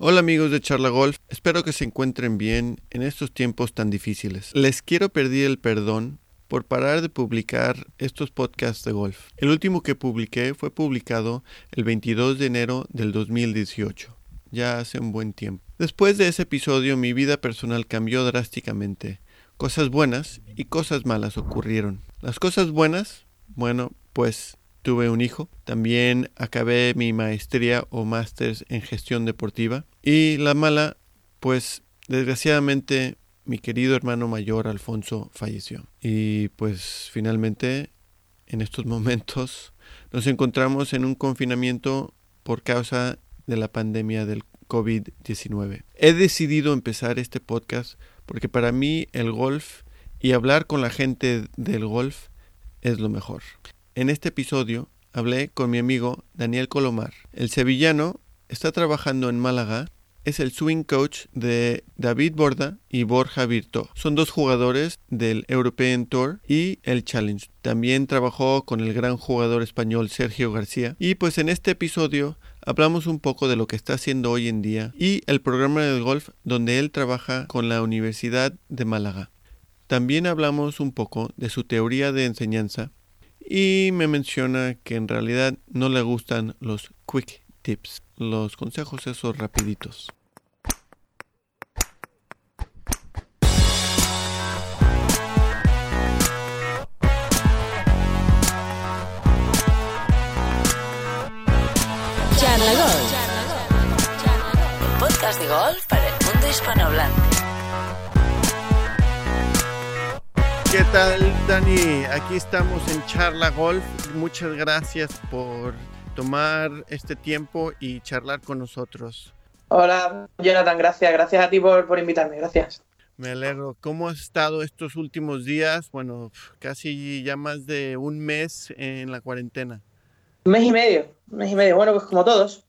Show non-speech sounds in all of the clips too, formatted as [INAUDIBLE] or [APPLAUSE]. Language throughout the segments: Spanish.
Hola amigos de Charla Golf, espero que se encuentren bien en estos tiempos tan difíciles. Les quiero pedir el perdón por parar de publicar estos podcasts de golf. El último que publiqué fue publicado el 22 de enero del 2018, ya hace un buen tiempo. Después de ese episodio mi vida personal cambió drásticamente. Cosas buenas y cosas malas ocurrieron. Las cosas buenas, bueno, pues tuve un hijo. También acabé mi maestría o máster en gestión deportiva. Y la mala, pues desgraciadamente mi querido hermano mayor Alfonso falleció. Y pues finalmente en estos [LAUGHS] momentos nos encontramos en un confinamiento por causa de la pandemia del COVID-19. He decidido empezar este podcast porque para mí el golf y hablar con la gente del golf es lo mejor. En este episodio hablé con mi amigo Daniel Colomar. El sevillano está trabajando en Málaga, es el swing coach de David Borda y Borja Virto. Son dos jugadores del European Tour y el Challenge. También trabajó con el gran jugador español Sergio García. Y pues en este episodio hablamos un poco de lo que está haciendo hoy en día y el programa del golf donde él trabaja con la Universidad de Málaga. También hablamos un poco de su teoría de enseñanza y me menciona que en realidad no le gustan los quick tips, los consejos esos rapiditos. Charla Golf. Podcast de golf para el mundo hispanohablante. ¿Qué tal, Dani? Aquí estamos en Charla Golf. Muchas gracias por tomar este tiempo y charlar con nosotros. Hola, Jonathan, gracias. Gracias a ti por, por invitarme, gracias. Me alegro. ¿Cómo has estado estos últimos días? Bueno, casi ya más de un mes en la cuarentena. Un mes y medio, un mes y medio. Bueno, pues como todos,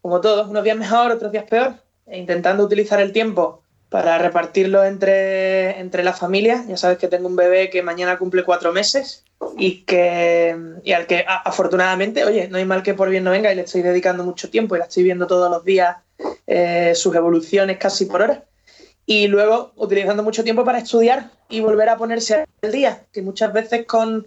como todos, unos días mejor, otros días peor, e intentando utilizar el tiempo para repartirlo entre, entre la familia. Ya sabes que tengo un bebé que mañana cumple cuatro meses y, que, y al que afortunadamente, oye, no hay mal que por bien no venga y le estoy dedicando mucho tiempo y la estoy viendo todos los días eh, sus evoluciones casi por hora. Y luego utilizando mucho tiempo para estudiar y volver a ponerse al día, que muchas veces con,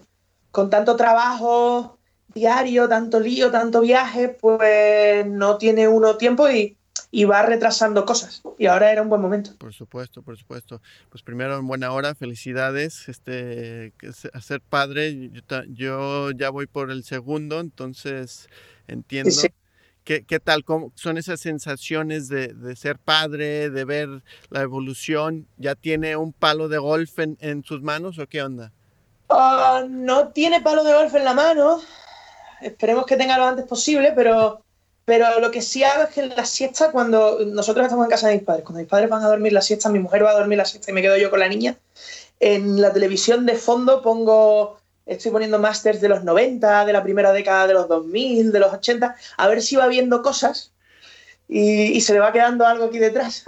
con tanto trabajo diario, tanto lío, tanto viaje, pues no tiene uno tiempo y, y va retrasando cosas. Y ahora era un buen momento. Por supuesto, por supuesto. Pues primero en buena hora, felicidades. Este, a ser padre, yo, ya voy por el segundo, entonces entiendo. Sí. ¿Qué, qué tal? ¿Cómo son esas sensaciones de, de ser padre, de ver la evolución? ¿Ya tiene un palo de golf en, en sus manos o qué onda? Ah, no tiene palo de golf en la mano. Esperemos que tenga lo antes posible, pero, pero lo que sí hago es que en la siesta, cuando nosotros estamos en casa de mis padres, cuando mis padres van a dormir la siesta, mi mujer va a dormir la siesta y me quedo yo con la niña, en la televisión de fondo pongo, estoy poniendo masters de los 90, de la primera década de los 2000, de los 80, a ver si va viendo cosas y, y se le va quedando algo aquí detrás.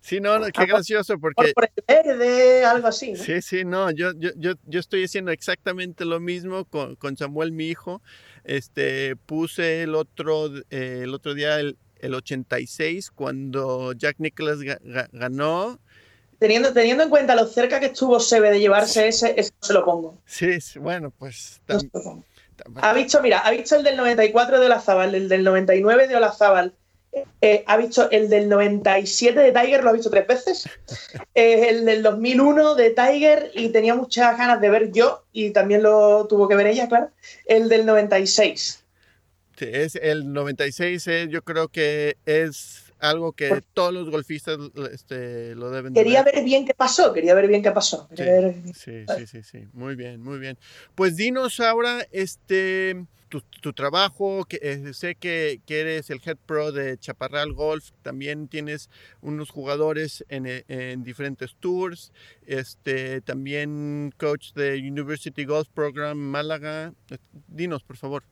Sí, no, no, qué Ah, gracioso, Por, porque por el verde, algo así. ¿no? Sí, sí, no, yo, yo, yo, yo estoy haciendo exactamente lo mismo con, con Samuel, mi hijo. Este, puse el otro, eh, el otro día el, el 86 cuando Jack Nicholas ga- ga- ganó. Teniendo, teniendo en cuenta lo cerca que estuvo Sebe de llevarse ese, ese no se lo pongo. Sí, sí, bueno, pues No tam- tam- Ha visto, mira, ha visto el del 94 de Olazábal, el del 99 de Olazábal, eh, ha visto el del 97 de Tiger, lo ha visto tres veces, eh, el del 2001 de Tiger y tenía muchas ganas de ver yo y también lo tuvo que ver ella, claro, el del 96. sí, es el 96, eh, yo creo que es algo que todos los golfistas este, lo deben de Quería ver. ver bien qué pasó, quería ver bien qué pasó. Sí, quería ver- sí, sí, sí, sí. Muy bien, muy bien. Pues dinos ahora, este, tu, tu trabajo, que eh, sé que, eres el head pro de Chaparral Golf, también tienes unos jugadores en, eh, en diferentes tours, este, también coach de University Golf Program Málaga. Dinos, por favor.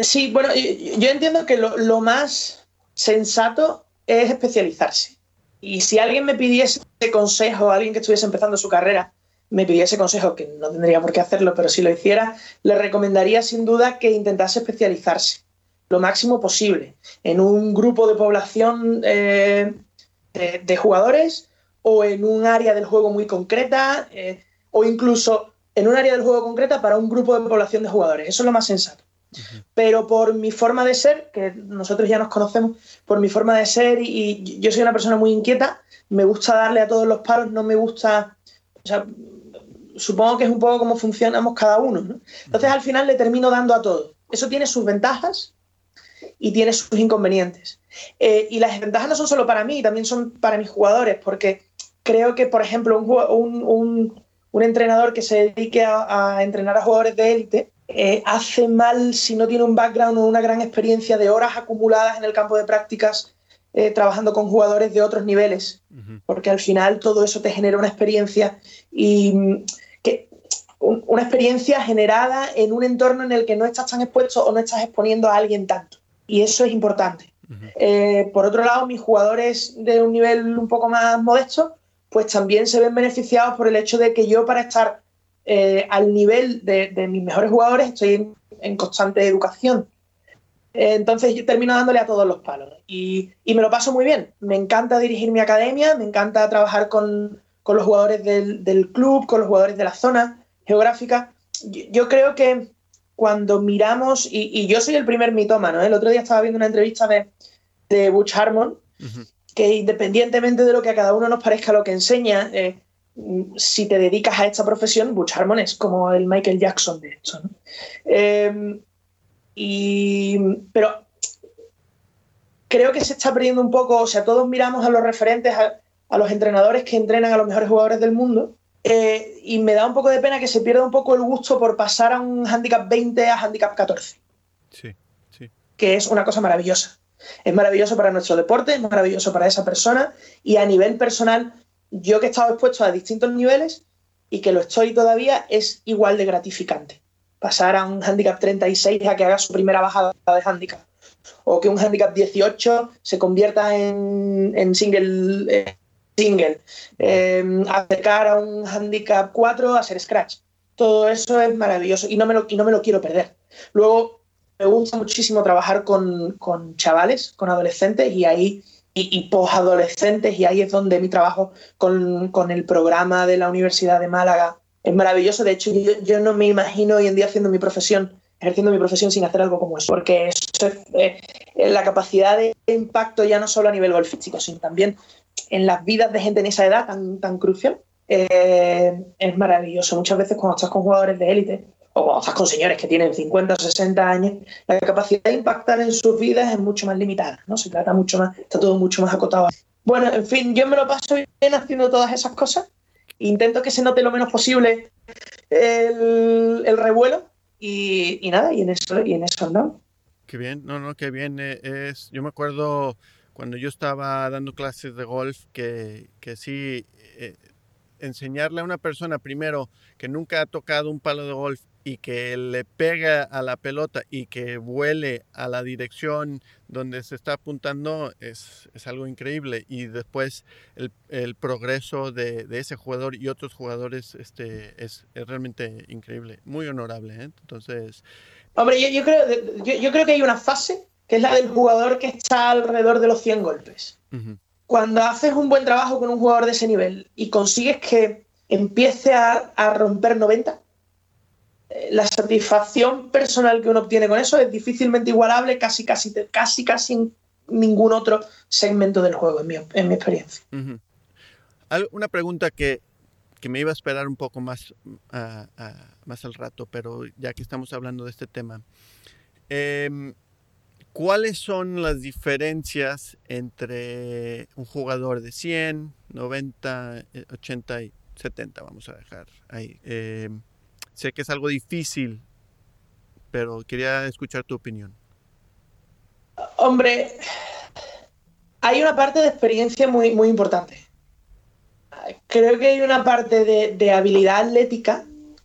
Sí, bueno, yo yo entiendo que lo, lo más sensato es especializarse. Y si alguien me pidiese consejo, alguien que estuviese empezando su carrera, me pidiese consejo, que no tendría por qué hacerlo, pero si lo hiciera, le recomendaría sin duda que intentase especializarse. lo máximo posible en un grupo de población eh, de, jugadores o en un área del juego muy concreta eh, o incluso en un área del juego concreta para un grupo de población de jugadores. Eso es lo más sensato. Pero por mi forma de ser, que nosotros ya nos conocemos, por mi forma de ser y, yo soy una persona muy inquieta, me gusta darle a todos los palos, no me gusta, o sea, supongo que es un poco como funcionamos cada uno. Entonces al final le termino dando a todo. Eso tiene sus ventajas y tiene sus inconvenientes. Eh, y las ventajas no son solo para mí, también son para mis jugadores, porque creo que, por ejemplo, un, entrenador que se dedique a entrenar a jugadores de élite, eh, hace mal si no tiene un background o una gran experiencia de horas acumuladas en el campo de prácticas eh, trabajando con jugadores de otros niveles, porque al final todo eso te genera una experiencia y una experiencia generada en un entorno en el que no estás tan expuesto o no estás exponiendo a alguien tanto. Y eso es importante. Eh, por otro lado, mis jugadores de un nivel un poco más modesto, pues también se ven beneficiados por el hecho de que yo para estar eh, al nivel de, mis mejores jugadores, estoy en, constante educación. Eh, entonces yo termino dándole a todos los palos y, me lo paso muy bien. Me encanta dirigir mi academia, me encanta trabajar con, los jugadores del, club, con los jugadores de la zona geográfica. Yo, creo que cuando miramos, y, yo soy el primer mitómano, ¿eh? el otro día estaba viendo una entrevista de, de Butch Harmon, que independientemente de lo que a cada uno nos parezca lo que enseña, si te dedicas a esta profesión, Butch Harmon es como el Michael Jackson de hecho. Em, pero creo que se está perdiendo un poco, o sea, todos miramos a los referentes, a, los entrenadores que entrenan a los mejores jugadores del mundo, eh, y me da un poco de pena que se pierda un poco el gusto por pasar a un handicap 20 a handicap 14. Sí, sí. Que es una cosa maravillosa. Es maravilloso para nuestro deporte, es maravilloso para esa persona y a nivel personal yo que he estado expuesto a distintos niveles y que lo estoy todavía, es igual de gratificante. Pasar a un handicap 36 a que haga su primera bajada de handicap. O que un handicap 18 se convierta en, single. Single. Eh, acercar a un handicap 4 a ser scratch. Todo eso es maravilloso y no me lo, y no me lo quiero perder. Luego, me gusta muchísimo trabajar con, con chavales, con adolescentes y ahí y, posadolescentes y ahí es donde mi trabajo con, el programa de la Universidad de Málaga es maravilloso. De hecho, yo, no me imagino hoy en día haciendo mi profesión, ejerciendo mi profesión sin hacer algo como eso, porque eh, la capacidad de impacto ya no solo a nivel golfístico, sino también en las vidas de gente en esa edad tan, tan crucial, eh, es maravilloso. Muchas veces cuando estás con jugadores de élite, o cuando estás con señores que tienen 50 o 60 años, la capacidad de impactar en sus vidas es mucho más limitada, ¿no? Se trata mucho más, está todo mucho más acotado. Bueno, en fin, yo me lo paso bien haciendo todas esas cosas. Intento que se note lo menos posible el, revuelo y, nada, y en eso, y en eso andamos. Qué bien, no, no, qué bien. Eh, es, yo me acuerdo cuando yo estaba dando clases de golf que, que sí, eh, enseñarle a una persona primero que nunca ha tocado un palo de golf y que le pega a la pelota y que vuele a la dirección donde se está apuntando es, algo increíble. Y después el, progreso de, ese jugador y otros jugadores este, es, realmente increíble, muy honorable. ¿eh? Entonces... Hombre, yo, creo, yo, creo que hay una fase que es la del jugador que está alrededor de los 100 golpes. Cuando haces un buen trabajo con un jugador de ese nivel y consigues que empiece a, a romper 90, la satisfacción personal que uno obtiene con eso es difícilmente igualable casi, casi, casi, casi en ningún otro segmento del juego, en mi, en mi experiencia. Una pregunta que, me iba a esperar un poco más, más al rato, pero ya que estamos hablando de este tema. Em, ¿Cuáles son las diferencias entre un jugador de 100, 90, 80 y 70? Vamos a dejar ahí. Eh, Sé que es algo difícil, pero quería escuchar tu opinión. Hombre, hay una parte de experiencia muy, muy importante. Creo que hay una parte de, habilidad atlética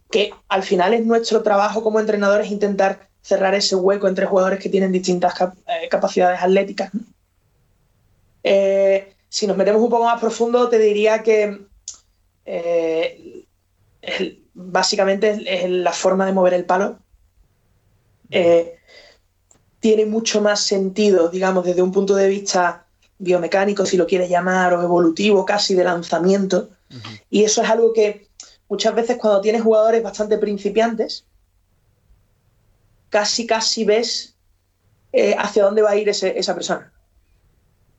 que al final es nuestro trabajo como entrenadores intentar cerrar ese hueco entre jugadores que tienen distintas eh, capacidades atléticas. Eh, si nos metemos un poco más profundo, te diría que eh, básicamente es, la forma de mover el palo. Tiene mucho más sentido, digamos, desde un punto de vista biomecánico, si lo quieres llamar, o evolutivo casi de lanzamiento. Y eso es algo que muchas veces cuando tienes jugadores bastante principiantes, casi, casi ves eh, hacia dónde va a ir esa persona.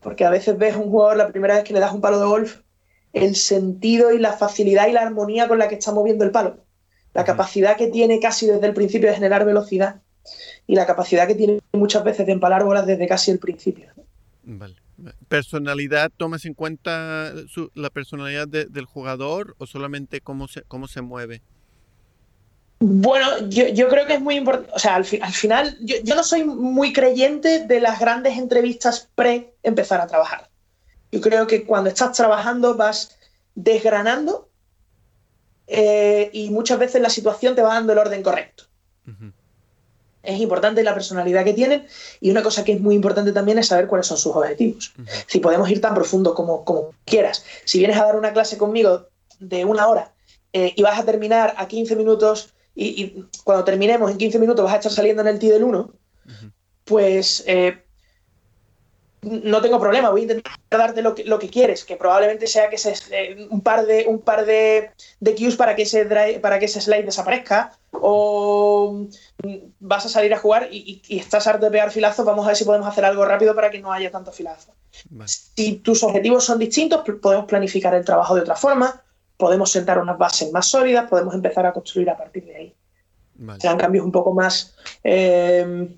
Porque a veces ves un jugador la primera vez que le das un palo de golf, el sentido y la facilidad y la armonía con la que está moviendo el palo. La capacidad que tiene casi desde el principio de generar velocidad y la capacidad que tiene muchas veces de empalar bolas desde casi el principio. Vale. ¿Personalidad tomas en cuenta la personalidad del jugador o solamente cómo se, cómo se mueve? Bueno, yo, creo que es muy importante, o sea, al, final yo, no soy muy creyente de las grandes entrevistas pre empezar a trabajar. Yo creo que cuando estás trabajando vas desgranando eh, y muchas veces la situación te va dando el orden correcto es importante la personalidad que tienen y una cosa que es muy importante también es saber cuáles son sus objetivos. Si podemos ir tan profundo como, como quieras. Si vienes a dar una clase conmigo de una hora eh, y vas a terminar a 15 minutos y, cuando terminemos en 15 minutos vas a estar saliendo en el T del 1, pues eh, no tengo problema, voy a intentar darte lo que, lo que quieres, que probablemente sea que se, eh, un par de un par de, de cues para que ese para que ese slide desaparezca o mm, vas a salir a jugar y, estás harto de pegar filazos, vamos a ver si podemos hacer algo rápido para que no haya tanto filazo. Si tus objetivos son distintos, podemos planificar el trabajo de otra forma, podemos sentar unas bases más sólidas, podemos empezar a construir a partir de ahí. Serán cambios un poco más eh,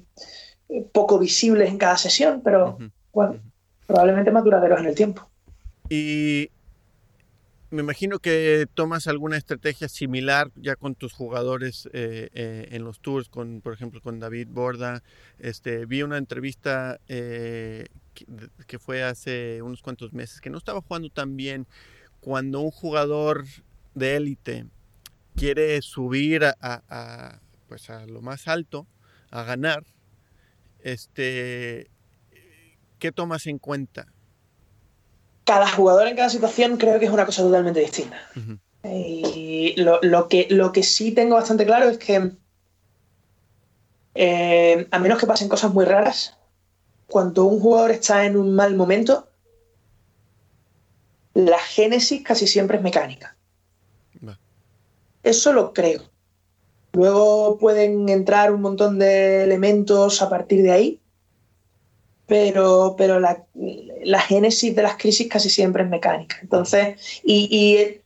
poco visibles en cada sesión, pero bueno, probablemente más duraderos en el tiempo. Y me imagino que tomas alguna estrategia similar ya con tus jugadores eh, eh, en los tours, con, por ejemplo, con David Borda. Este, vi una entrevista eh, que, fue hace unos cuantos meses, que no estaba jugando tan bien. Cuando un jugador de élite quiere subir a, pues a lo más alto, a ganar, este, ¿qué tomas en cuenta? Cada jugador en cada situación creo que es una cosa totalmente distinta. Y lo, que, lo que sí tengo bastante claro es que, eh, a menos que pasen cosas muy raras, cuando un jugador está en un mal momento, la génesis casi siempre es mecánica. Eso lo creo. Luego pueden entrar un montón de elementos a partir de ahí, pero, pero la, génesis de las crisis casi siempre es mecánica. Entonces, y,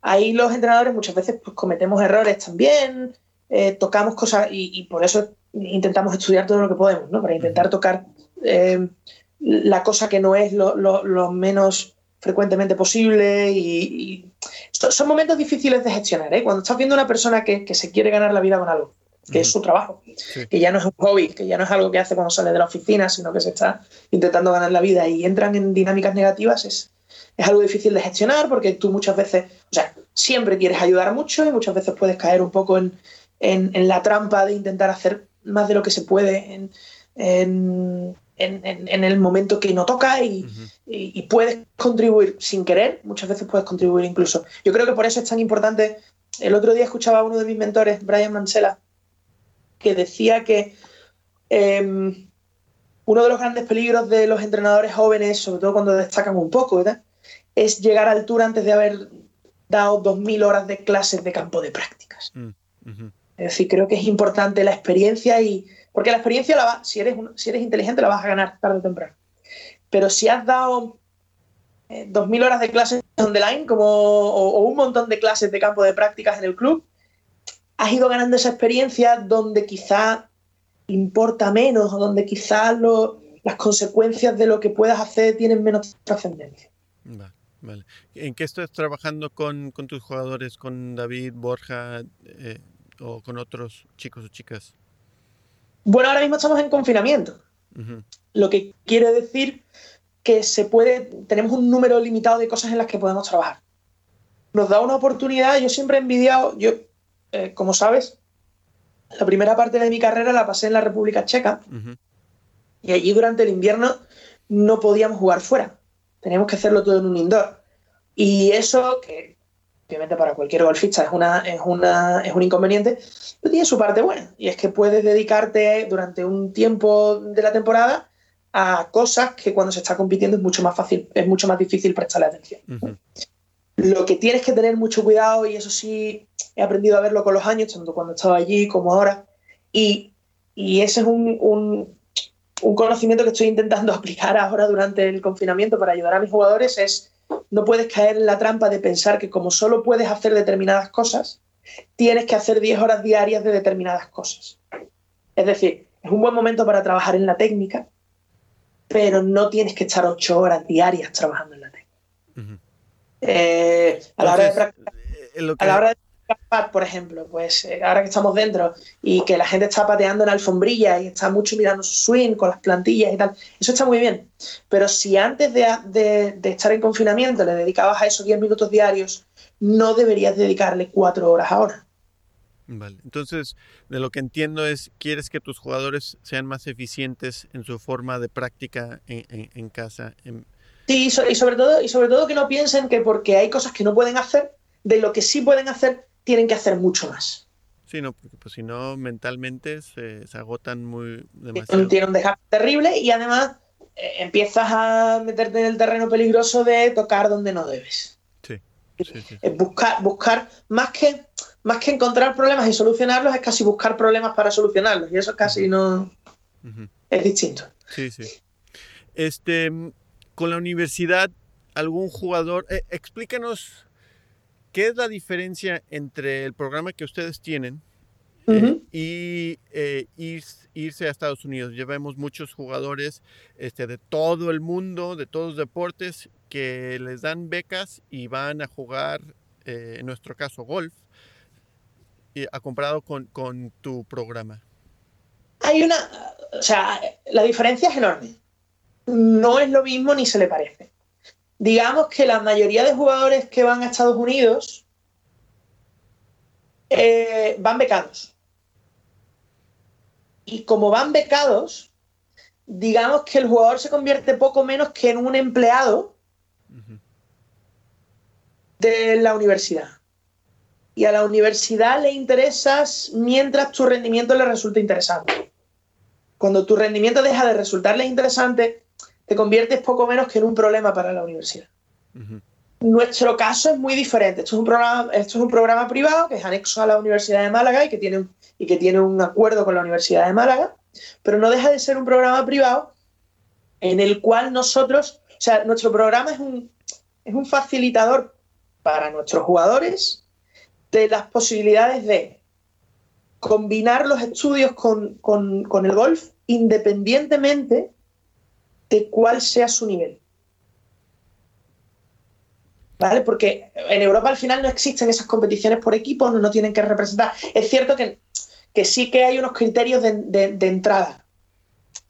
ahí los entrenadores muchas veces pues, cometemos errores también, eh, tocamos cosas y, por eso intentamos estudiar todo lo que podemos, ¿no? Para intentar tocar eh, la cosa que no es lo, menos frecuentemente posible y, son momentos difíciles de gestionar, ¿eh? Cuando estás viendo a una persona que, que se quiere ganar la vida con algo que es su trabajo, que ya no es un hobby, que ya no es algo que hace cuando sale de la oficina, sino que se está intentando ganar la vida y entran en dinámicas negativas, es, es algo difícil de gestionar porque tú muchas veces, o sea, siempre quieres ayudar mucho y muchas veces puedes caer un poco en, en, la trampa de intentar hacer más de lo que se puede en, en, en el momento que no toca y, y, puedes contribuir sin querer, muchas veces puedes contribuir incluso. Yo creo que por eso es tan importante. El otro día escuchaba a uno de mis mentores, Brian Mansella, que decía que em, uno de los grandes peligros de los entrenadores jóvenes, sobre todo cuando destacan un poco, es llegar a altura antes de haber dado 2.000 horas de clases de campo de prácticas. Mm, es decir, creo que es importante la experiencia y... Porque la experiencia, la va, si, eres, si eres inteligente, la vas a ganar tarde o temprano. Pero si has dado 2.000 eh, horas de clases on the line como, o, un montón de clases de campo de prácticas en el club, has ido ganando esa experiencia donde quizá importa menos o donde quizás las consecuencias de lo que puedas hacer tienen menos trascendencia. Vale, ¿En qué estás trabajando con, tus jugadores, con David, Borja eh, o con otros chicos o chicas? Bueno, ahora mismo estamos en confinamiento. Lo que quiere decir que se puede, tenemos un número limitado de cosas en las que podemos trabajar. Nos da una oportunidad, yo siempre he envidiado, yo eh, como sabes, la primera parte de mi carrera la pasé en la República Checa y allí durante el invierno no podíamos jugar fuera. Teníamos que hacerlo todo en un indoor. Y eso, que obviamente para cualquier golfista es, una, es, una, es un inconveniente, pero tiene su parte buena. Y es que puedes dedicarte durante un tiempo de la temporada a cosas que cuando se está compitiendo es mucho más fácil, es mucho más difícil prestarle atención. Lo que tienes que tener mucho cuidado, y eso sí he aprendido a verlo con los años, tanto cuando estaba allí como ahora, y, y ese es un, un, un conocimiento que estoy intentando [LAUGHS] aplicar ahora durante el confinamiento para ayudar a mis jugadores, es no puedes caer en la trampa de pensar que como solo puedes hacer determinadas cosas, tienes que hacer 10 horas diarias de determinadas cosas. Es decir, es un buen momento para trabajar en la técnica, pero no tienes que estar 8 horas diarias trabajando en la técnica. eh, a, la hora de practicar, a la hora de por ejemplo, pues eh, ahora que estamos dentro y que la gente está pateando en la alfombrilla y está mucho mirando su swing con las plantillas y tal, eso está muy bien. Pero si antes de, de, de estar en confinamiento le dedicabas a esos 10 minutos diarios, no deberías dedicarle 4 horas ahora. Vale, entonces de lo que entiendo es, quieres que tus jugadores sean más eficientes en su forma de práctica en, en, en casa. En... Sí, y sobre, todo, y sobre todo que no piensen que porque hay cosas que no pueden hacer, de lo que sí pueden hacer, tienen que hacer mucho más. Sí, no, porque pues, si no, mentalmente se, se, agotan muy demasiado. Tiene un desgaste terrible y además eh, empiezas a meterte en el terreno peligroso de tocar donde no debes. Sí. sí, sí. Es buscar, buscar más que más que encontrar problemas y solucionarlos, es casi buscar problemas para solucionarlos. Y eso casi no uh -huh. es distinto. Sí, sí. Este, con la universidad, algún jugador, eh, explícanos ¿Qué es la diferencia entre el programa que ustedes tienen uh -huh. eh, y eh, ir, irse a Estados Unidos? Llevamos muchos jugadores este, de todo el mundo, de todos los deportes, que les dan becas y van a jugar, eh, en nuestro caso, golf, ha comparado con, con tu programa. Hay una, o sea, la diferencia es enorme. No es lo mismo ni se le parece digamos que la mayoría de jugadores que van a Estados Unidos eh, van becados. Y como van becados, digamos que el jugador se convierte poco menos que en un empleado uh -huh. de la universidad. Y a la universidad le interesas mientras tu rendimiento le resulta interesante. Cuando tu rendimiento deja de resultarle interesante, te conviertes poco menos que en un problema para la universidad. Uh -huh. Nuestro caso es muy diferente. Esto es, un programa, esto es un programa privado que es anexo a la Universidad de Málaga y que, tiene un, y que tiene un acuerdo con la Universidad de Málaga, pero no deja de ser un programa privado en el cual nosotros, o sea, nuestro programa es un, es un facilitador para nuestros jugadores de las posibilidades de combinar los estudios con, con, con el golf independientemente de cuál sea su nivel. ¿Vale? Porque en Europa al final no existen esas competiciones por equipos, no tienen que representar. Es cierto que, que sí que hay unos criterios de, entrada.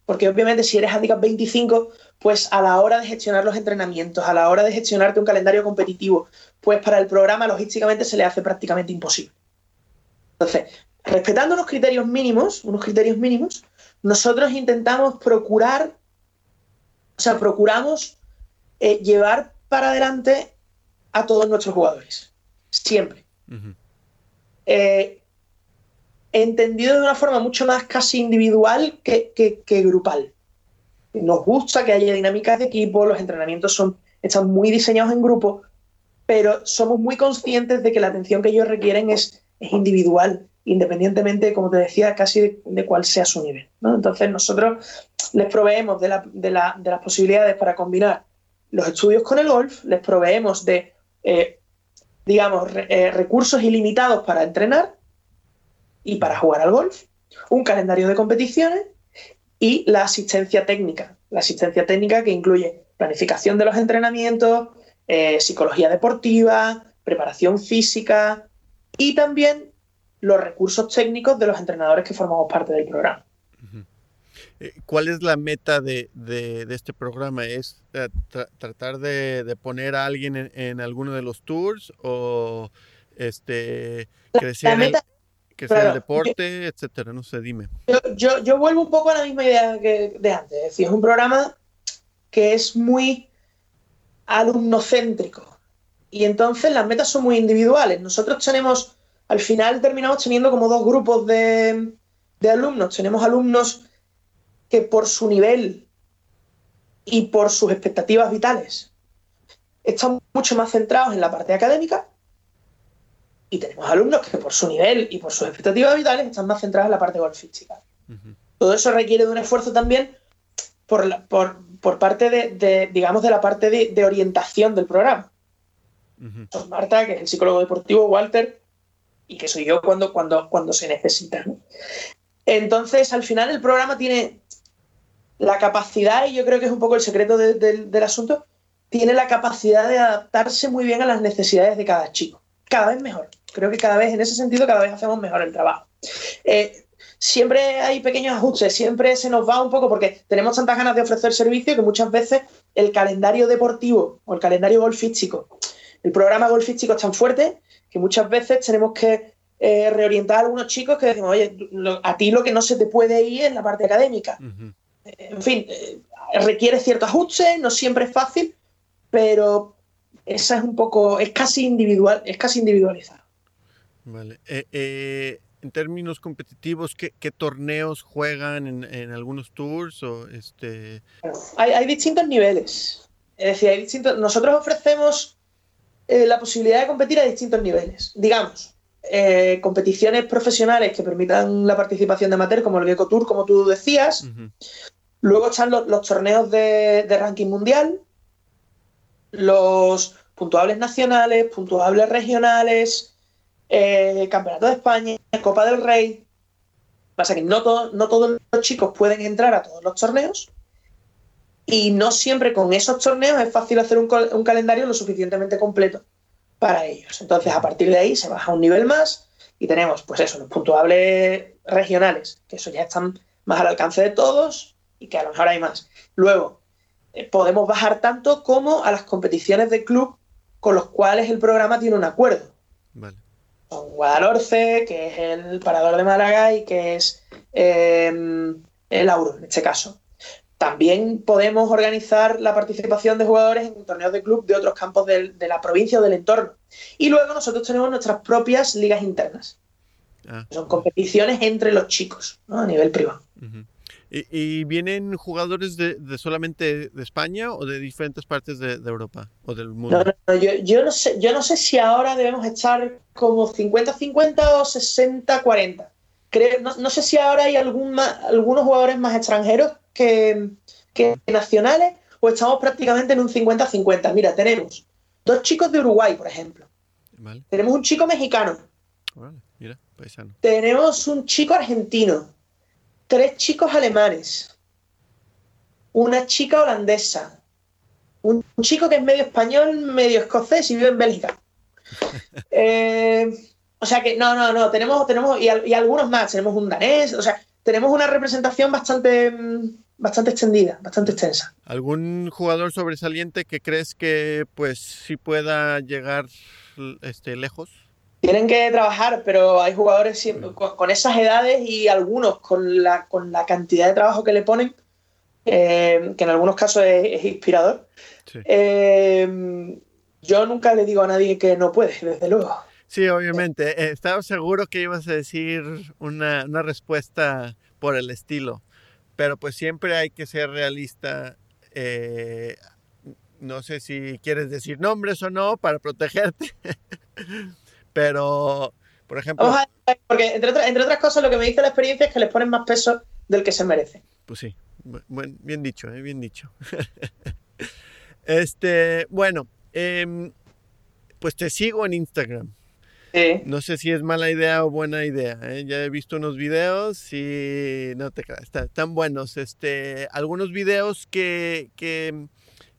Porque obviamente si eres handicap 25, pues a la hora de gestionar los entrenamientos, a la hora de gestionarte un calendario competitivo, pues para el programa logísticamente se le hace prácticamente imposible. Entonces, respetando unos criterios mínimos, unos criterios mínimos, nosotros intentamos procurar o sea, procuramos eh, llevar para adelante a todos nuestros jugadores. Siempre. Uh -huh. eh, entendido de una forma mucho más casi individual que, que, que, grupal. Nos gusta que haya dinámicas de equipo, los entrenamientos son, están muy diseñados en grupo, pero somos muy conscientes de que la atención que ellos requieren es, es individual, independientemente, como te decía, casi de, de cuál sea su nivel. ¿no? Entonces nosotros les proveemos de, la, de, la, de, las posibilidades para combinar los estudios con el golf, les proveemos de, eh, digamos, eh, recursos ilimitados para entrenar y para jugar al golf, un calendario de competiciones y la asistencia técnica. La asistencia técnica que incluye planificación de los entrenamientos, eh, psicología deportiva, preparación física y también los recursos técnicos de los entrenadores que formamos parte del programa. ¿Cuál es la meta de, de, de este programa? ¿Es eh, tra tratar de, de, poner a alguien en, en, alguno de los tours o este, crecer, meta, el, crecer claro, el deporte, yo, etcétera? No sé, dime. Yo, yo, yo, vuelvo un poco a la misma idea que de antes. Es decir, es un programa que es muy alumnocéntrico. y entonces las metas son muy individuales. Nosotros tenemos, al final terminamos teniendo como dos grupos de, de alumnos. Tenemos alumnos que por su nivel y por sus expectativas vitales están mucho más centrados en la parte académica y tenemos alumnos que por su nivel y por sus expectativas vitales están más centrados en la parte golfística. Todo eso requiere de un esfuerzo también por, por, parte de, digamos, de la parte de, orientación del programa. Marta, que es el psicólogo deportivo, Walter, y que soy yo cuando, cuando, cuando se necesita. Entonces, al final el programa tiene la capacidad, y yo creo que es un poco el secreto del asunto, tiene la capacidad de adaptarse muy bien a las necesidades de cada chico. Cada vez mejor. Creo que cada vez, en ese sentido, cada vez hacemos mejor el trabajo. Eh, siempre hay pequeños ajustes, siempre se nos va un poco porque tenemos tantas ganas de ofrecer servicio que muchas veces el calendario deportivo o el calendario golfístico, el programa golfístico es tan fuerte que muchas veces tenemos que eh, reorientar a algunos chicos que decimos, oye, a ti lo que no se te puede ir es la parte académica. En fin, eh, requiere cierto ajuste, no siempre es fácil, pero esa es un poco, es casi individual, es casi individualizado. Vale. Eh, en términos competitivos, ¿qué, torneos juegan en, algunos tours? O este... hay, distintos niveles. Es decir, hay distintos, nosotros ofrecemos la posibilidad de competir a distintos niveles. Digamos, eh, competiciones profesionales que permitan la participación de amateur, como el Gecko Tour, como tú decías. Luego están los, torneos de, ranking mundial, los puntuables nacionales, puntuables regionales, eh, Campeonato de España, Copa del Rey. Pasa que no, no todos los chicos pueden entrar a todos los torneos y no siempre con esos torneos es fácil hacer un calendario lo suficientemente completo para ellos. Entonces, a partir de ahí se baja un nivel más y tenemos, pues eso, los puntuables regionales, que eso ya están más al alcance de todos y que a lo mejor hay más. Luego, eh, podemos bajar tanto como a las competiciones de club con los cuales el programa tiene un acuerdo. Vale. Con Guadalhorce, que es el parador de Málaga y que es eh, el Auro, en este caso. También podemos organizar la participación de jugadores en torneos de club de otros campos de, la provincia o del entorno. Y luego nosotros tenemos nuestras propias ligas internas. Ah. Son competiciones entre los chicos, a nivel privado. ¿Y, vienen jugadores de, solamente de España o de diferentes partes de, Europa o del mundo? yo, no sé, yo no sé si ahora debemos estar como 50-50 o 60-40. No, no, sé si ahora hay algún algunos jugadores más extranjeros que, nacionales o estamos prácticamente en un 50-50. Mira, tenemos dos chicos de Uruguay, por ejemplo. Tenemos un chico mexicano. Tenemos un chico argentino. Tres chicos alemanes. Una chica holandesa. Un, chico que es medio español, medio escocés y vive en Bélgica. [LAUGHS] Eh, o sea que, no, no, no, tenemos, tenemos y, y, algunos más. Tenemos un danés, o sea, tenemos una representación bastante, mm, bastante extendida, bastante extensa. ¿Algún jugador sobresaliente que crees que pues sí pueda llegar este, lejos? Tienen que trabajar, pero hay jugadores con, esas edades y algunos con la, con la cantidad de trabajo que le ponen, eh, que en algunos casos es, inspirador. Eh, yo nunca le digo a nadie que no puede, desde luego. Sí, obviamente. Eh, estaba seguro que ibas a decir una, una respuesta por el estilo pero pues siempre hay que ser realista. Eh, no sé si quieres decir nombres o no para protegerte, [LAUGHS] pero, por ejemplo... porque entre, otras cosas lo que me dice la experiencia es que les ponen más peso del que se merece. Pues sí, bien dicho, eh, bien dicho. [LAUGHS] este, bueno, em, pues te sigo en Instagram. No sé si es mala idea o buena idea. ¿eh? Ya he visto unos videos y no te creas, están buenos. Este, algunos videos que, que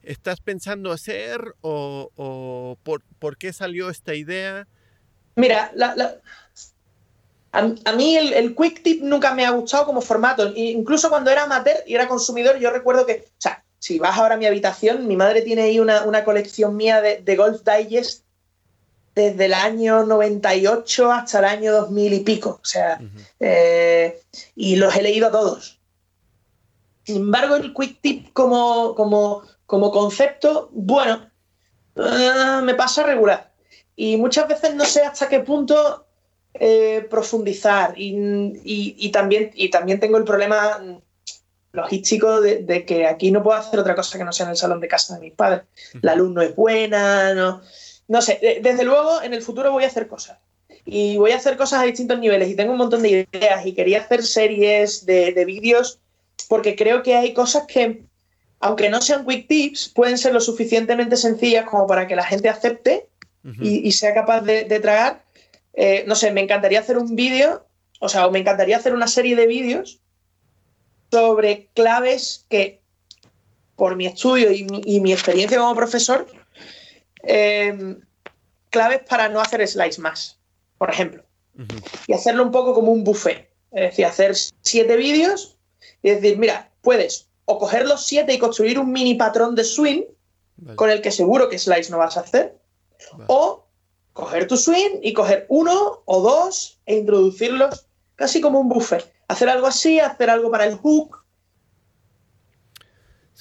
estás pensando hacer o, por, qué salió esta idea. Mira, a, mí el, Quick Tip nunca me ha gustado como formato. Incluso cuando era amateur y era consumidor, yo recuerdo que, o sea, si vas ahora a mi habitación, mi madre tiene ahí una, colección mía de, de Golf Digest desde el año 98 hasta el año 2000 y pico. O sea, eh, y los he leído todos. Sin embargo, el Quick Tip como, como, como concepto, bueno, ah, me pasa regular. Y muchas veces no sé hasta qué punto eh, profundizar. Y, también, y también tengo el problema logístico de, que aquí no puedo hacer otra cosa que no sea en el salón de casa de mis padres. La luz no es buena, no, no sé. Desde luego, en el futuro voy a hacer cosas. Y voy a hacer cosas a distintos niveles. Y tengo un montón de ideas. Y quería hacer series de, de vídeos porque creo que hay cosas que, aunque no sean quick tips, pueden ser lo suficientemente sencillas como para que la gente acepte y, sea capaz de, tragar. Eh, no sé, me encantaría hacer un vídeo, o sea, me encantaría hacer una serie de vídeos sobre claves que, por mi estudio y mi, experiencia como profesor, eh, claves para no hacer slides más, por ejemplo. Y hacerlo un poco como un buffet. Es decir, hacer siete vídeos y decir, mira, puedes o coger los siete y construir un mini patrón de swing con el que seguro que slides no vas a hacer, o coger tu swing y coger uno o dos e introducirlos casi como un buffet. Hacer algo así, hacer algo para el hook.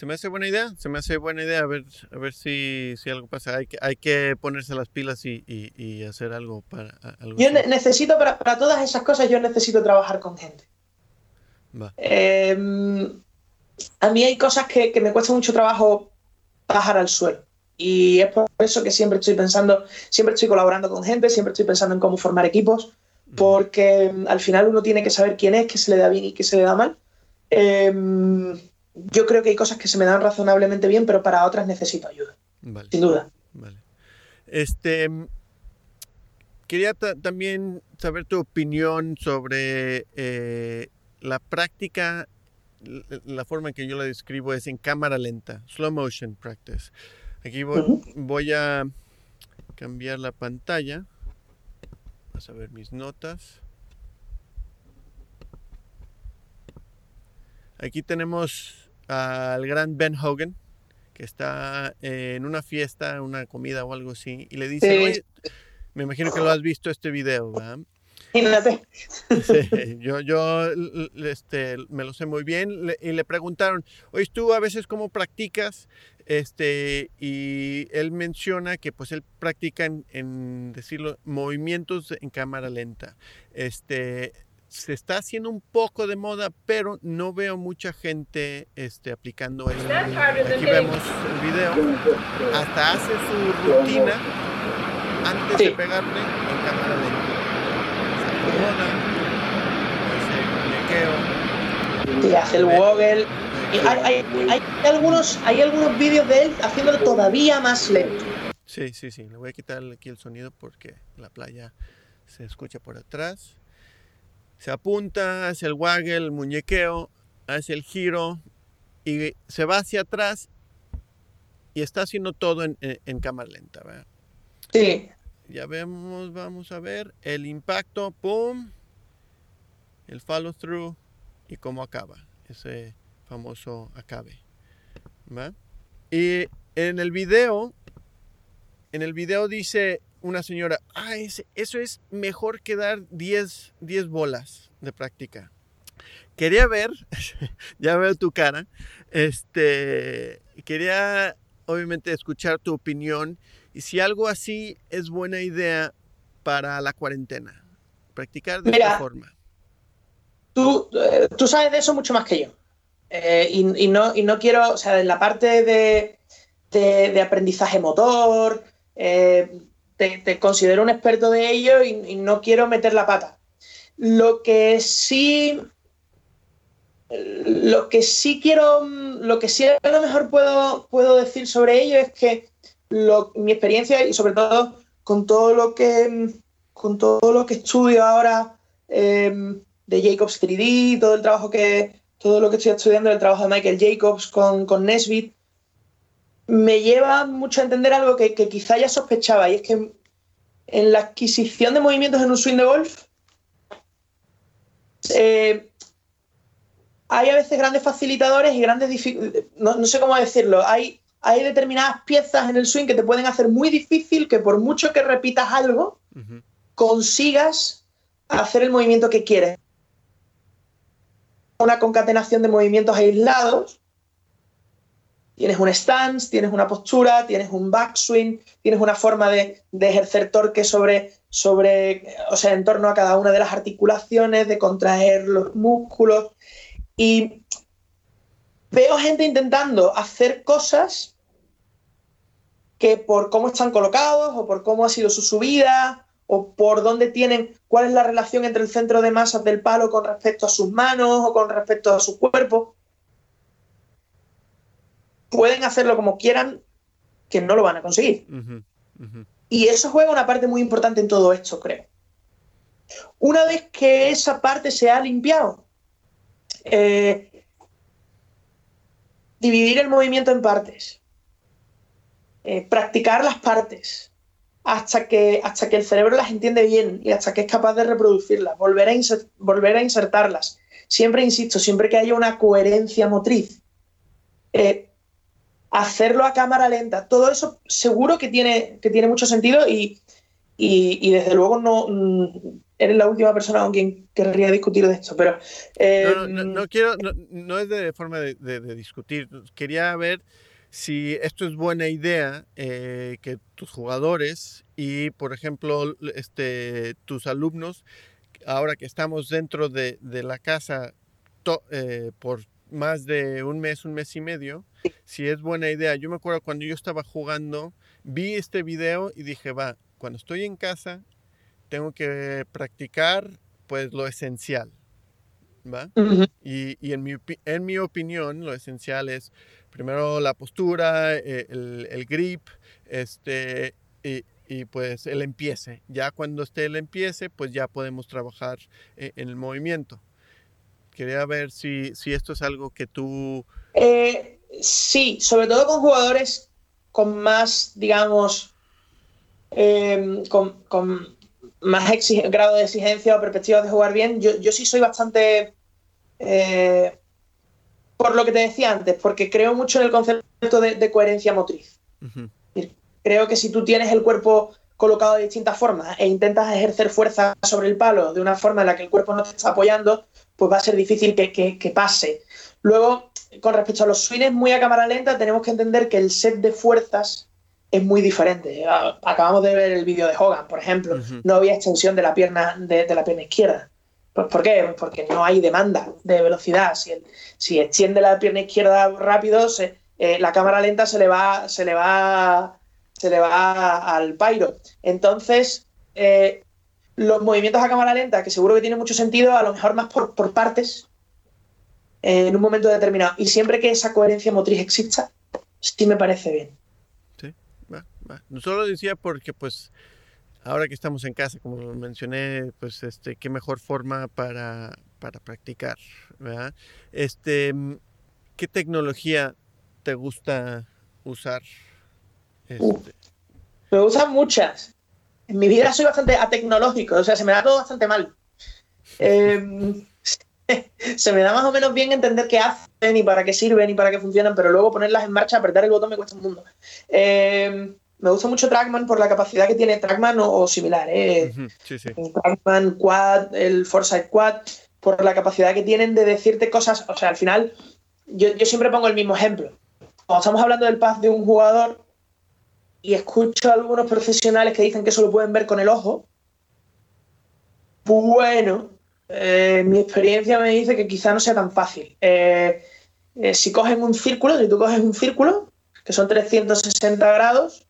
Se me hace buena idea, se me hace buena idea, a ver, a ver si, algo pasa. Hay que, hay que ponerse las pilas y, hacer algo para... yo necesito, para, todas esas cosas, yo necesito trabajar con gente. Em, a mí hay cosas que, que me cuesta mucho trabajo bajar al suelo. Y es por eso que siempre estoy pensando, siempre estoy colaborando con gente, siempre estoy pensando en cómo formar equipos, porque mm, al final uno tiene que saber quién es, qué se le da bien y qué se le da mal. Em, yo creo que hay cosas que se me dan razonablemente bien, pero para otras necesito ayuda. Sin duda. Este, mm, quería también saber tu opinión sobre eh, la práctica, la forma en que yo la describo es en cámara lenta, slow motion practice. Aquí voy, a cambiar la pantalla. Vamos a ver mis notas. Aquí tenemos al gran Ben Hogan, que está en una fiesta, una comida o algo así, y le dice, me imagino que lo has visto este video, ¿verdad? Sí, yo, yo este, me lo sé muy bien. y le preguntaron, oye, ¿tú a veces cómo practicas? Este, y él menciona que pues él practica en, decirlo, movimientos en cámara lenta. Este, se está haciendo un poco de moda, pero no veo mucha gente este, aplicando esto. Aquí vemos el video. Hasta hace su rutina antes de pegarle en cámara lenta. Se acomoda, hace el hace el woggle hay, algunos, hay algunos vídeos de él haciéndolo todavía más lento. Sí, sí, sí. Le voy a quitar aquí el sonido porque la playa se escucha por atrás. Se apunta, hace el waggle, el muñequeo, hace el giro y se va hacia atrás y está haciendo todo en, cámara lenta. ¿verdad? Sí. Ya vemos, vamos a ver el impacto, pum, el follow through y cómo acaba. Ese famoso acabe. Y en el video, en el video dice una señora, ah, eso es mejor que dar 10, 10 bolas de práctica. Quería ver, [LAUGHS] ya veo tu cara, este, quería obviamente escuchar tu opinión y si algo así es buena idea para la cuarentena, practicar de esta forma. Tú, eh, tú sabes de eso mucho más que yo. Eh, y, no, y no quiero, o sea, en la parte de, aprendizaje motor, eh, te, considero un experto de ello y, no quiero meter la pata. Lo que sí, lo que sí quiero, lo que sí a lo mejor puedo, puedo decir sobre ello es que mi experiencia y sobre todo con todo lo que, con todo lo que estudio ahora eh, de Jacobs 3D, todo el trabajo que, todo lo que estoy estudiando, el trabajo de Michael Jacobs con, con Nesbitt, me lleva mucho a entender algo que, quizá ya sospechaba, y es que en la adquisición de movimientos en un swing de golf, eh, hay a veces grandes facilitadores y grandes dificultades, no, sé cómo decirlo, hay, hay determinadas piezas en el swing que te pueden hacer muy difícil que por mucho que repitas algo, consigas hacer el movimiento que quieres. Una concatenación de movimientos aislados tienes un stance, tienes una postura, tienes un backswing, tienes una forma de, ejercer torque sobre, sobre, o sea, en torno a cada una de las articulaciones, de contraer los músculos. Y veo gente intentando hacer cosas que por cómo están colocados o por cómo ha sido su subida o por dónde tienen, cuál es la relación entre el centro de masas del palo con respecto a sus manos o con respecto a su cuerpo. Pueden hacerlo como quieran, que no lo van a conseguir. Y eso juega una parte muy importante en todo esto, creo. Una vez que esa parte se ha limpiado, eh, dividir el movimiento en partes, eh, practicar las partes, hasta que, hasta que el cerebro las entiende bien y hasta que es capaz de reproducirlas, volver a, volver a insertarlas. Siempre insisto, siempre que haya una coherencia motriz, eh, hacerlo a cámara lenta, todo eso seguro que tiene, que tiene mucho sentido y, desde luego no mm, eres la última persona con quien querría discutir de esto, pero... Eh, no, quiero, no, es de forma de discutir, quería ver si esto es buena idea eh, que tus jugadores y, por ejemplo, este, tus alumnos, ahora que estamos dentro de, la casa eh, por más de un mes, un mes y medio, si es buena idea. Yo me acuerdo cuando yo estaba jugando, vi este video y dije, va, cuando estoy en casa, tengo que practicar pues lo esencial. ¿Va? y, y en, mi, en mi opinión, lo esencial es primero la postura, eh, el, grip, este, y, pues el empiece. Ya cuando esté el empiece, pues ya podemos trabajar eh, en el movimiento. Quería ver si, si esto es algo que tú... Eh, sí, sobre todo con jugadores con más, digamos, em, con, más grado de exigencia o perspectiva de jugar bien. Yo, yo sí soy bastante por lo que te decía antes, porque creo mucho en el concepto de, coherencia motriz. Creo que si tú tienes el cuerpo colocado de distintas formas e intentas ejercer fuerza sobre el palo de una forma en la que el cuerpo no te está apoyando, pues va a ser difícil que, pase. Luego, con respecto a los swings muy a cámara lenta, tenemos que entender que el set de fuerzas es muy diferente. Acabamos de ver el vídeo de Hogan, por ejemplo. No había extensión de la pierna, de la pierna izquierda. Pues, ¿Por qué? Pues porque no hay demanda de velocidad. Si, si extiende la pierna izquierda rápido, eh, la cámara lenta se le va, se le va, se le va al pairo. Entonces, eh, los movimientos a cámara lenta, que seguro que tiene mucho sentido, a lo mejor más por, partes, eh, en un momento determinado. Y siempre que esa coherencia motriz exista, sí me parece bien. Sí, va, va. Solo decía porque, pues, ahora que estamos en casa, como mencioné, pues este, qué mejor forma para, practicar, ¿verdad? Este, ¿qué tecnología te gusta usar? Este. me gustan muchas. En mi vida soy bastante atecnológico, o sea, se me da todo bastante mal. Em, [LAUGHS] se me da más o menos bien entender qué hacen y para qué sirven y para qué funcionan, pero luego ponerlas en marcha, apretar el botón me cuesta un mundo. Eh, me gusta mucho Trackman por la capacidad que tiene Trackman o, similar. ¿eh? Trackman Quad, el Foresight Quad, por la capacidad que tienen de decirte cosas. O sea, al final, yo, siempre pongo el mismo ejemplo. Cuando estamos hablando del path de un jugador y escucho a algunos profesionales que dicen que eso lo pueden ver con el ojo, bueno, eh, mi experiencia me dice que quizá no sea tan fácil. Eh, eh, si cogen un círculo, si tú coges un círculo, que son 360 grados,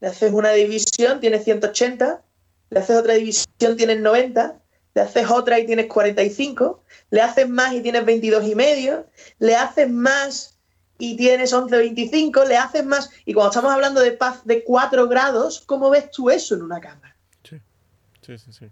le haces una división, tienes 180, le haces otra división, tienes 90, le haces otra y tienes 45, le haces más y tienes 22 y medio, le haces más y tienes 11.25, le haces más. Y cuando estamos hablando de paz de 4 grados, ¿cómo ves tú eso en una cámara? Sí, sí, sí. sí.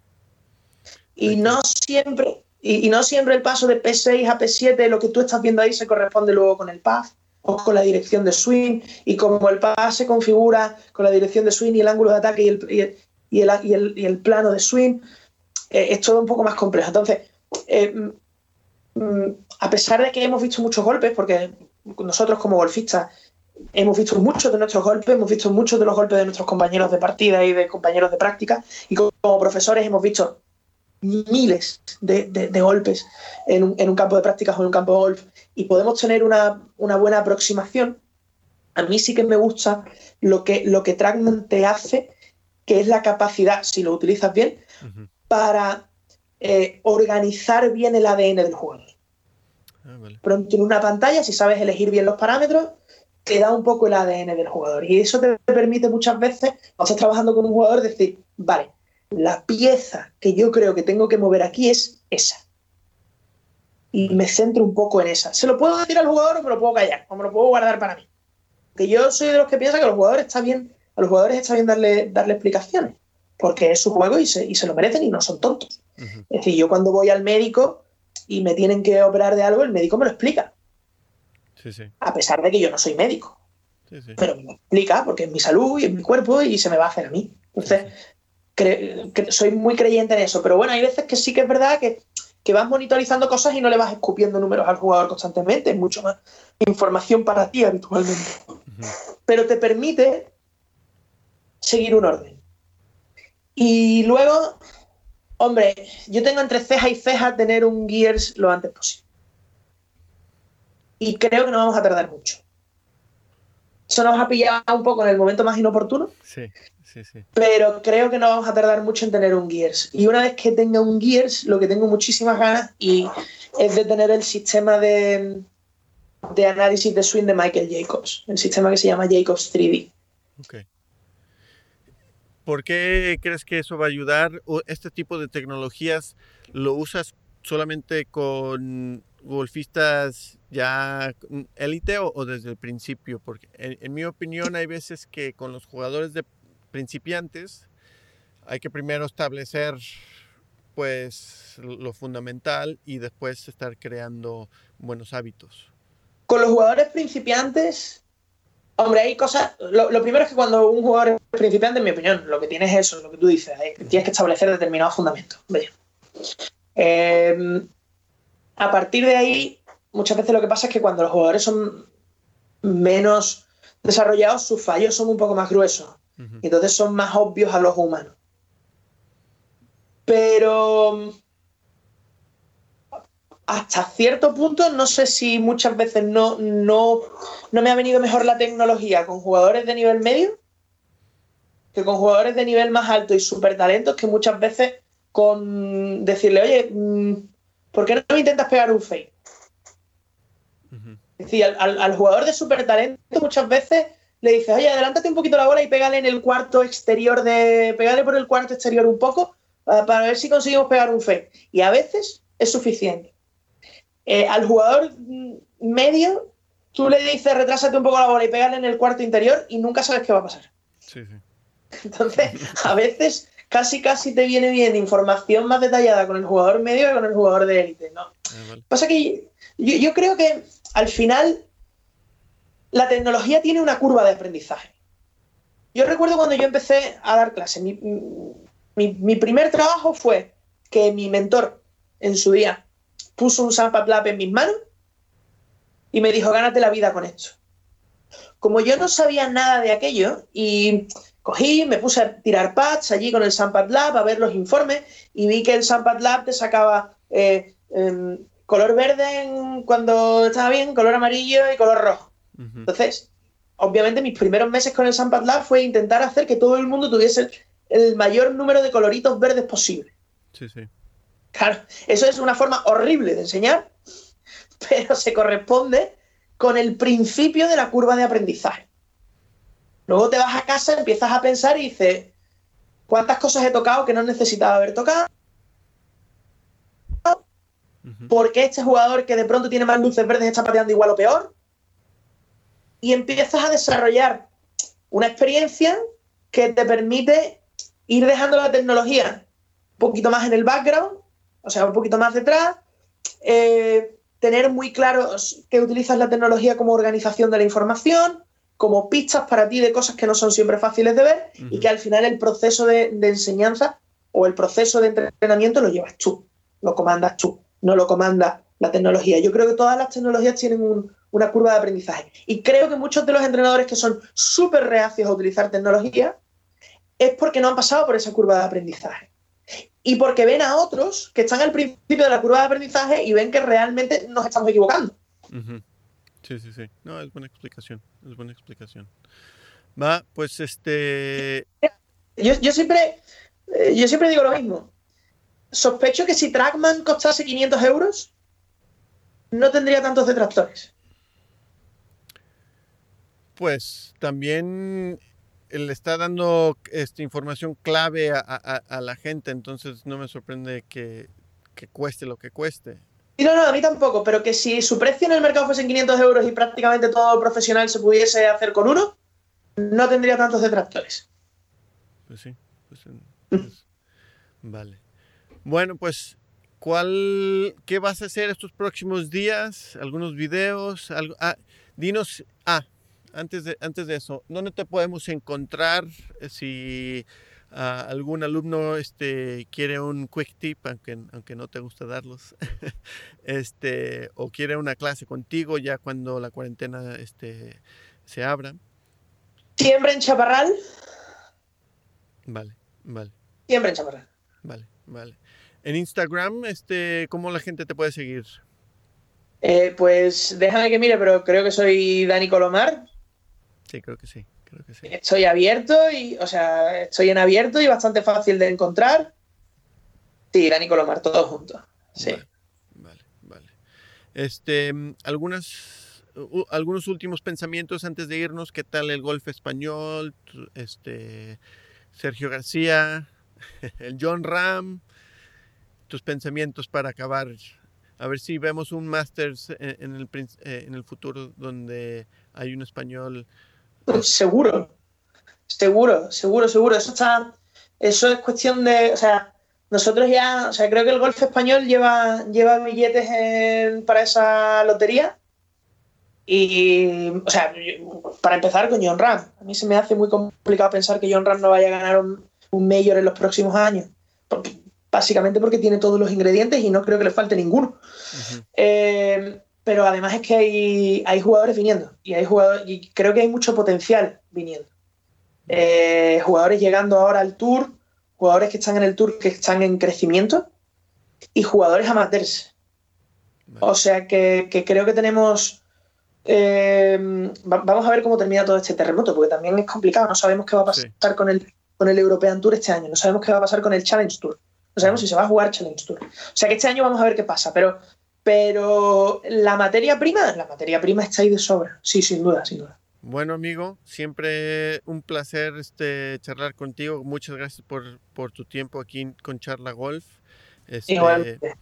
Y no siempre, y, no siempre el paso de P6 a P7, lo que tú estás viendo ahí, se corresponde luego con el PAF con la dirección de swing y como el pase se configura con la dirección de swing y el ángulo de ataque y el, y el, y el, plano de swing, eh, es todo un poco más complejo. Entonces, eh, mm, mm, a pesar de que hemos visto muchos golpes, porque nosotros como golfistas hemos visto muchos de nuestros golpes, hemos visto muchos de los golpes de nuestros compañeros de partida y de compañeros de práctica, y como, profesores hemos visto miles de, golpes en un, en un, campo de prácticas o en un campo de golf y podemos tener una, buena aproximación, a mí sí que me gusta lo que, lo que Trackman te hace, que es la capacidad, si lo utilizas bien, para eh, organizar bien el ADN del jugador. Ah, Pronto en una pantalla, si sabes elegir bien los parámetros, te da un poco el ADN del jugador. Y eso te permite muchas veces, cuando estás trabajando con un jugador, decir, vale, la pieza que yo creo que tengo que mover aquí es esa. Y me centro un poco en esa. ¿Se lo puedo decir al jugador o me lo puedo callar? ¿O me lo puedo guardar para mí? Que yo soy de los que piensa que a los jugadores está bien, a los jugadores está bien darle, darle explicaciones. Porque es su juego y se, y se lo merecen y no son tontos. Es decir, yo cuando voy al médico y me tienen que operar de algo, el médico me lo explica. A pesar de que yo no soy médico. Pero me lo explica porque es mi salud y es mi cuerpo y se me va a hacer a mí. Entonces, soy muy creyente en eso. Pero bueno, hay veces que sí que es verdad que, que vas monitorizando cosas y no le vas escupiendo números al jugador constantemente. Es mucho más información para ti habitualmente. Pero te permite seguir un orden. Y luego, hombre, yo tengo entre ceja y ceja tener un Gears lo antes posible y creo que no vamos a tardar mucho. Eso nos ha pillado un poco en el momento más inoportuno. Sí, sí, sí. Pero creo que no vamos a tardar mucho en tener un Gears. Y una vez que tenga un Gears, lo que tengo muchísimas ganas y es de tener el sistema de, de análisis de swing de Michael Jacobs. El sistema que se llama Jacobs 3D. Ok. ¿Por qué crees que eso va a ayudar? ¿O este tipo de tecnologías lo usas solamente con golfistas ya élite o, desde el principio? Porque en, mi opinión hay veces que con los jugadores de principiantes hay que primero establecer pues lo fundamental y después estar creando buenos hábitos. Con los jugadores principiantes, hombre, hay cosas. Lo, primero es que cuando un jugador es principiante, en mi opinión, lo que tienes es eso, lo que tú dices, tienes que establecer determinados fundamentos. Eh, a partir de ahí, muchas veces lo que pasa es que cuando los jugadores son menos desarrollados, sus fallos son un poco más gruesos. y entonces son más obvios a los humanos. Pero hasta cierto punto, no sé si muchas veces no, no, no me ha venido mejor la tecnología con jugadores de nivel medio que con jugadores de nivel más alto y súper talentos que muchas veces con decirle, oye, mm, ¿por qué no intentas pegar un fake? Es decir, al, jugador de super talento muchas veces le dices, oye, adelántate un poquito la bola y pégale en el cuarto exterior de. pégale por el cuarto exterior un poco para, ver si conseguimos pegar un fake. Y a veces es suficiente. Eh, al jugador medio, tú le dices, retrásate un poco la bola y pégale en el cuarto interior y nunca sabes qué va a pasar. Sí, sí. [LAUGHS] Entonces, a veces casi casi te viene bien información más detallada con el jugador medio que con el jugador de élite, ¿no? Ah, Pasa que yo, creo que al final la tecnología tiene una curva de aprendizaje. Yo recuerdo cuando yo empecé a dar clases, mi, primer trabajo fue que mi mentor en su día puso un Sampa Lab en mis manos y me dijo, gánate la vida con esto. Como yo no sabía nada de aquello y Cogí, me puse a tirar pads allí con el Sampad Lab a ver los informes y vi que el Sampad Lab te sacaba eh, em, color verde cuando estaba bien, color amarillo y color rojo. Entonces, obviamente mis primeros meses con el Sampad Lab fue intentar hacer que todo el mundo tuviese el, mayor número de coloritos verdes posible. Sí, sí. Claro, eso es una forma horrible de enseñar, pero se corresponde con el principio de la curva de aprendizaje. Luego te vas a casa, empiezas a pensar y dices, ¿cuántas cosas he tocado que no necesitaba haber tocado? ¿Por qué este jugador que de pronto tiene más luces verdes está pateando igual o peor? Y empiezas a desarrollar una experiencia que te permite ir dejando la tecnología un poquito más en el background, o sea, un poquito más detrás, eh, tener muy claro que utilizas la tecnología como organización de la información, como pistas para ti de cosas que no son siempre fáciles de ver y que al final el proceso de, enseñanza o el proceso de entrenamiento lo llevas tú, lo comandas tú, no lo comanda la tecnología. Yo creo que todas las tecnologías tienen una curva de aprendizaje y creo que muchos de los entrenadores que son súper reacios a utilizar tecnología es porque no han pasado por esa curva de aprendizaje. Y porque ven a otros que están al principio de la curva de aprendizaje y ven que realmente nos estamos equivocando. Sí, sí, sí. No, es buena explicación. Es buena explicación. Va, pues este. Yo, yo siempre. eh, Yo siempre digo lo mismo. Sospecho que si Trackman costase 500 euros, no tendría tantos detractores. Pues también le está dando esta información clave a, a- a la gente, entonces no me sorprende que, que cueste lo que cueste. Y no, no, a mí tampoco, pero que si su precio en el mercado fuesen 500 euros y prácticamente todo profesional se pudiese hacer con uno, no tendría tantos detractores. Pues sí. pues, en- pues, vale. Bueno, pues, ¿cuál, ¿qué vas a hacer estos próximos días? ¿Algunos videos? Algo, ah, dinos, ah, antes de, antes de eso, ¿dónde te podemos encontrar eh, si ah, algún alumno este, quiere un quick tip, aunque, aunque no te gusta darlos, [LAUGHS] este, o quiere una clase contigo ya cuando la cuarentena este, se abra? Siempre en Chaparral, Vale, vale. siempre en Chaparral. Vale, vale. En Instagram, este, ¿cómo la gente te puede seguir? Eh, pues déjame que mire, pero creo que soy Dani Colomar. Sí, creo que sí, creo que sí. Estoy abierto y, o sea, estoy en abierto y bastante fácil de encontrar. Sí, Dani Colomar, todos juntos. Sí. Vale, vale, vale. Este, algunas, u- algunos últimos pensamientos antes de irnos. ¿Qué tal el golf español? Este, Sergio García, [LAUGHS] el John Ram. Tus pensamientos para acabar. A ver si vemos un Masters en, en el, eh, en el futuro donde hay un español. Seguro, seguro, seguro, seguro. Eso está, eso es cuestión de, o sea, nosotros ya, o sea, creo que el golf español lleva, lleva billetes en- para esa lotería. Y, o sea, para empezar con John Ram. A mí se me hace muy complicado pensar que John Ram no vaya a ganar un, un Major en los próximos años. Porque- básicamente porque tiene todos los ingredientes y no creo que le falte ninguno. Eh, pero además es que hay, hay jugadores viniendo y hay jugadores y creo que hay mucho potencial viniendo. Eh, jugadores llegando ahora al tour, jugadores que están en el tour que están en crecimiento y jugadores amateurs. Vale. O sea que, que creo que tenemos. eh, va- vamos a ver cómo termina todo este terremoto, porque también es complicado. No sabemos qué va a pasar Sí. con, el, con el European Tour este año, no sabemos qué va a pasar con el Challenge Tour, no sabemos si se va a jugar Challenge Tour. O sea que este año vamos a ver qué pasa, pero, pero la materia prima, la materia prima está ahí de sobra. Sí, sin duda, sin duda. Bueno, amigo, siempre un placer este, charlar contigo. Muchas gracias por, por tu tiempo aquí con Charla Golf. Este, Igualmente.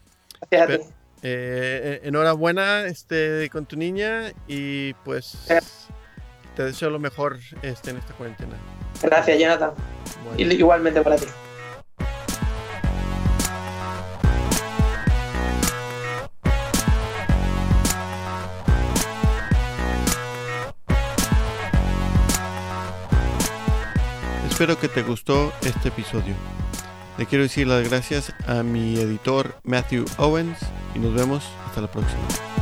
Gracias a ti. eh, enhorabuena este, con tu niña y pues Gracias. te deseo lo mejor este, en esta cuarentena. Gracias, Jonathan. Bueno, Igualmente para ti. Espero que te gustó este episodio. Le quiero decir las gracias a mi editor Matthew Owens y nos vemos hasta la próxima.